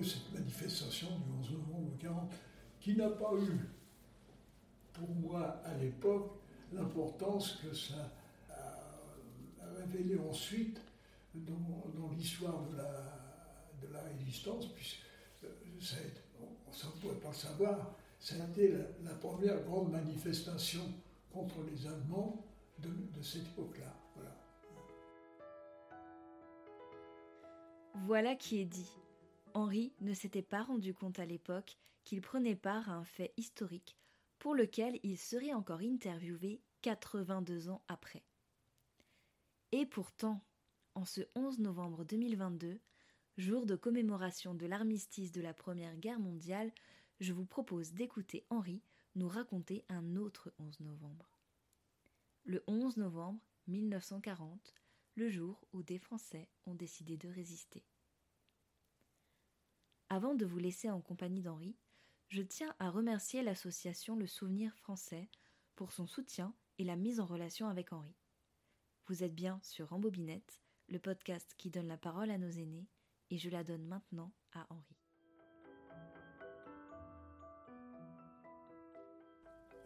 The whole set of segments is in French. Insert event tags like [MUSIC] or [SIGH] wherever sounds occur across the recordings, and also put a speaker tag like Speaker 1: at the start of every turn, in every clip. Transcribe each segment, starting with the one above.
Speaker 1: cette manifestation du 11 novembre 40, qui n'a pas eu, pour moi à l'époque, l'importance que ça a révélé ensuite dans, l'histoire de la, de la résistance, puisque euh, ça on ne pouvait pas le savoir, ça a été la, première grande manifestation contre les Allemands de, cette époque-là. Voilà
Speaker 2: qui est dit. Henri ne s'était pas rendu compte à l'époque qu'il prenait part à un fait historique pour lequel il serait encore interviewé 82 ans après. Et pourtant, en ce 11 novembre 2022, jour de commémoration de l'armistice de la Première Guerre mondiale, je vous propose d'écouter Henri nous raconter un autre 11 novembre. Le 11 novembre 1940, le jour où des Français ont décidé de résister. Avant de vous laisser en compagnie d'Henri, je tiens à remercier l'association Le Souvenir français pour son soutien et la mise en relation avec Henri. Vous êtes bien sur Rambobinette, le podcast qui donne la parole à nos aînés, et je la donne maintenant à Henri.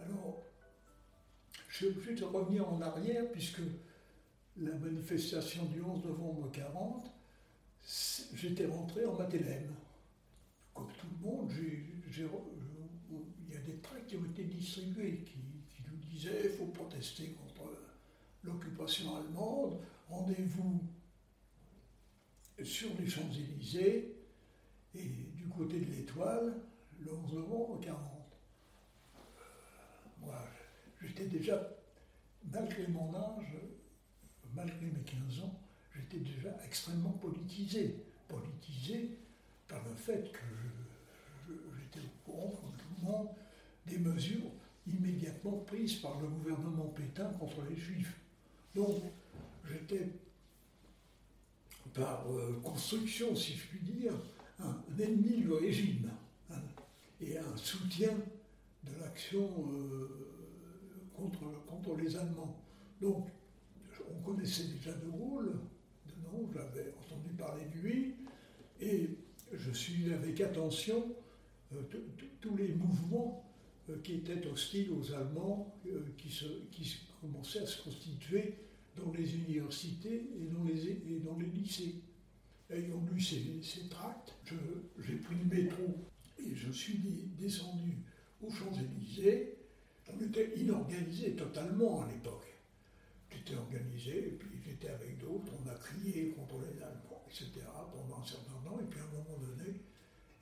Speaker 1: Alors, je suis obligé de revenir en arrière puisque la manifestation du 11 novembre 40, j'étais rentré en Matélème. Comme tout le monde, il y a des tracts qui ont été distribués qui, nous disaient qu'il faut protester contre l'occupation allemande, rendez-vous sur les Champs-Élysées et du côté de l'Étoile le 11 novembre 40. Euh, moi, j'étais déjà, malgré mon âge, malgré mes 15 ans, j'étais déjà extrêmement politisé. Politisé par le fait que j'étais au courant, comme tout des mesures immédiatement prises par le gouvernement Pétain contre les Juifs. Donc, j'étais, par euh, construction, si je puis dire, un, ennemi du régime hein, et un soutien de l'action euh, contre, contre les Allemands. Donc, on connaissait déjà De Gaulle, de nom, j'avais entendu parler de lui, et je suivais avec attention euh, tous les mouvements euh, qui étaient hostiles aux Allemands, euh, qui, commençaient à se constituer dans les universités et dans les, lycées. Ayant lu ces, ces tracts, j'ai pris le métro et je suis descendu aux Champs-Élysées. On était inorganisé totalement à l'époque. J'étais organisé, et puis j'étais avec d'autres, on a crié contre les Allemands, etc., pendant un certain temps, et puis à un moment donné,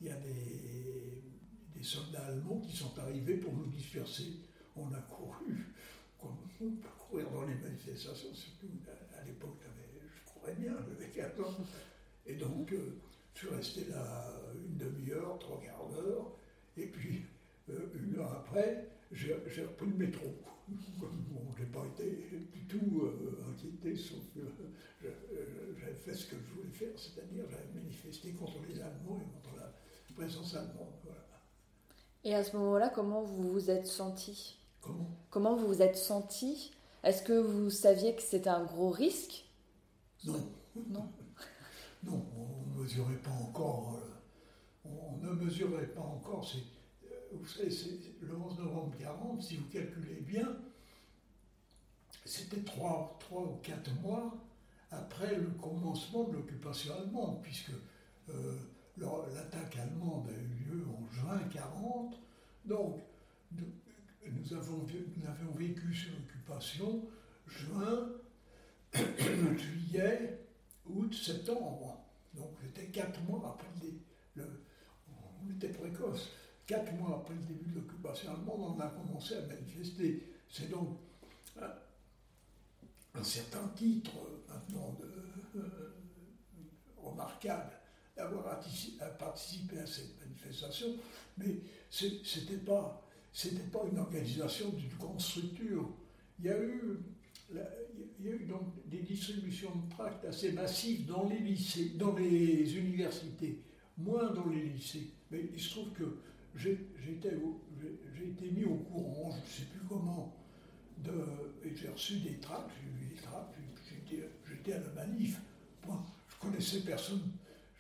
Speaker 1: il y a des, soldats allemands qui sont arrivés pour nous disperser. On a couru, [LAUGHS] on peut courir dans les manifestations, surtout à, l'époque, je courais bien, [LAUGHS] j'avais 4 ans. Et donc, euh, je suis resté là une demi-heure, trois quarts d'heure, et puis euh, une heure après, j'ai repris le métro. bon, je n'ai pas été du tout euh, inquiété, sauf que j'avais fait ce que je voulais faire, c'est-à-dire j'avais manifesté contre les Allemands et contre la présence allemande. Voilà.
Speaker 2: Et à ce moment-là, comment vous vous êtes senti?
Speaker 1: Comment?
Speaker 2: Comment vous vous êtes senti? Est-ce que vous saviez que c'était un gros risque?
Speaker 1: Non.
Speaker 2: Non. [LAUGHS]
Speaker 1: non, on ne mesurait pas encore. Euh, on ne mesurait pas encore. Euh, vous savez, le 11 novembre 40, si vous calculez bien, c'était trois, trois ou quatre mois après le commencement de l'occupation allemande, puisque euh, L'attaque allemande a eu lieu en juin 40. Donc, nous avons, avons vécu sur l'occupation juin, [COUGHS] juillet, août, septembre. Donc, c'était quatre mois après le, On était précoce. Quatre mois après le début de l'occupation allemande, on a commencé à manifester. C'est donc un, certain titre maintenant de, euh, remarquable d'avoir participé à cette manifestation, mais ce n'était pas, pas une organisation d'une grande structure. Il y a eu, il y a eu donc des distributions de tracts assez massives dans les lycées, dans les universités, moins dans les lycées. Mais il se trouve que j'ai été, mis au courant, je ne sais plus comment, de, et j'ai reçu des tracts, j'ai eu des tracts, j'étais à la manif. Moi, je connaissais personne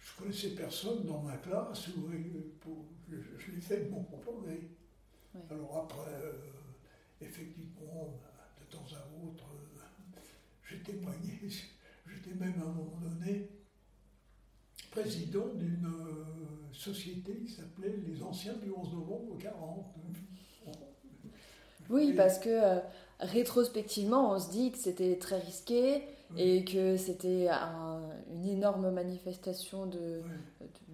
Speaker 1: je connaissais personne dans ma classe où je, je l'ai fait de mon propre gré. Alors après, euh, effectivement, de temps à autre, euh, j'ai témoigné, [LAUGHS] j'étais même à un moment donné président d'une euh, société qui s'appelait Les Anciens du 11 novembre 40.
Speaker 3: Oui, parce que rétrospectivement, on se dit que c'était très risqué et que c'était une énorme manifestation de,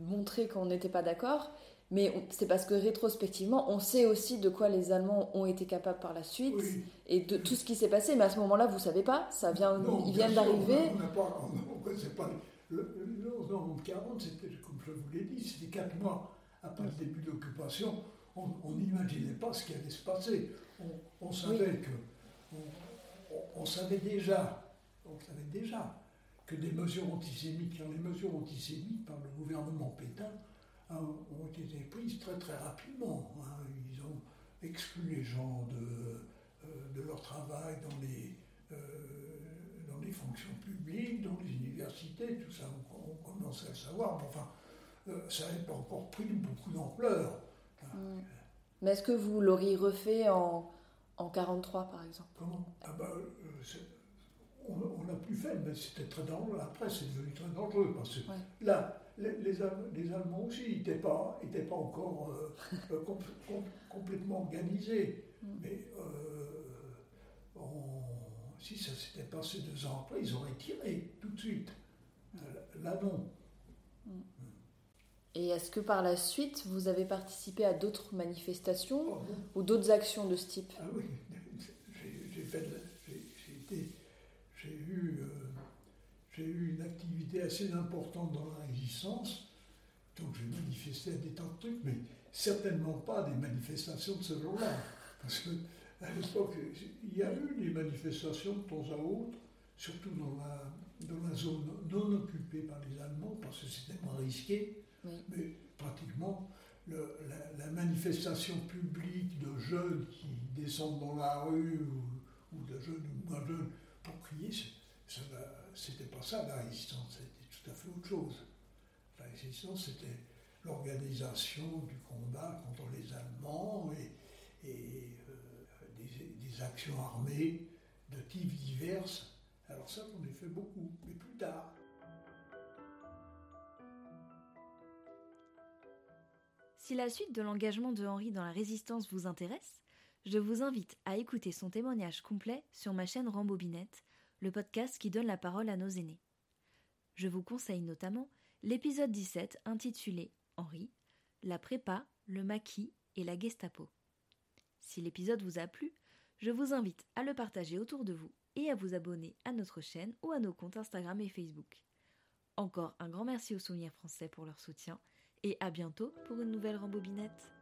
Speaker 3: montrer qu'on n'était pas d'accord. Mais c'est parce que rétrospectivement, on sait aussi de quoi les Allemands ont été capables par la suite et de tout ce qui s'est passé. Mais à ce moment-là, vous savez pas, ça vient, ils viennent d'arriver.
Speaker 1: On [LAUGHS] ne sait pas. Le, 40, c'était, comme je vous l'ai dit, c'était quatre mois après le début de l'occupation. On n'imaginait pas ce qui allait se passer. On, savait que, on savait déjà on savait déjà que des mesures antisémites, les mesures antisémites par le gouvernement Pétain hein, ont été prises très très rapidement. Hein. Ils ont exclu les gens de, euh, leur travail dans les, euh, dans les fonctions publiques, dans les universités, tout ça, on, commence à le savoir, mais enfin, euh, ça n'a pas encore pris beaucoup d'ampleur.
Speaker 3: Hein. Mais est-ce que vous l'auriez refait en, en 43 par exemple?
Speaker 1: Comment? Ah ben, on n'a plus fait, mais c'était très dangereux. Après, c'est devenu très dangereux parce que là, les, Allemands aussi n'étaient pas, étaient pas encore euh, euh, complètement organisés. [LAUGHS] Mm. Mais euh, si ça s'était passé deux ans après, ils auraient tiré tout de suite. Là, non. Mm.
Speaker 3: Et est-ce que par la suite, vous avez participé à d'autres manifestations oh, ou d'autres actions de ce type?
Speaker 1: Ah oui, [LAUGHS] j'ai fait j'ai eu, euh, eu une activité assez importante dans la résistance, donc j'ai manifesté à des tas de trucs, mais certainement pas des manifestations de ce genre-là. Parce qu'à l'époque, il y a eu des manifestations de temps à autre, surtout dans la, dans la zone non occupée par les Allemands, parce que c'était moins risqué, mais pratiquement la, manifestation publique de jeunes qui descendent dans la rue, ou, ou de jeunes ou moins jeunes, pour crier, c'était pas ça la résistance, c'était tout à fait autre chose. La résistance, c'était l'organisation du combat contre les Allemands et, des, actions armées de types divers. Alors ça, on a fait beaucoup, mais plus tard.
Speaker 2: Si la suite de l'engagement de Henri dans la résistance vous intéresse, je vous invite à écouter son témoignage complet sur ma chaîne Rambobinette, le podcast qui donne la parole à nos aînés. Je vous conseille notamment l'épisode 17 intitulé Henri, la prépa, le maquis et la Gestapo. Si l'épisode vous a plu, je vous invite à le partager autour de vous et à vous abonner à notre chaîne ou à nos comptes Instagram et Facebook. Encore un grand merci aux souvenirs français pour leur soutien et à bientôt pour une nouvelle rembobinette.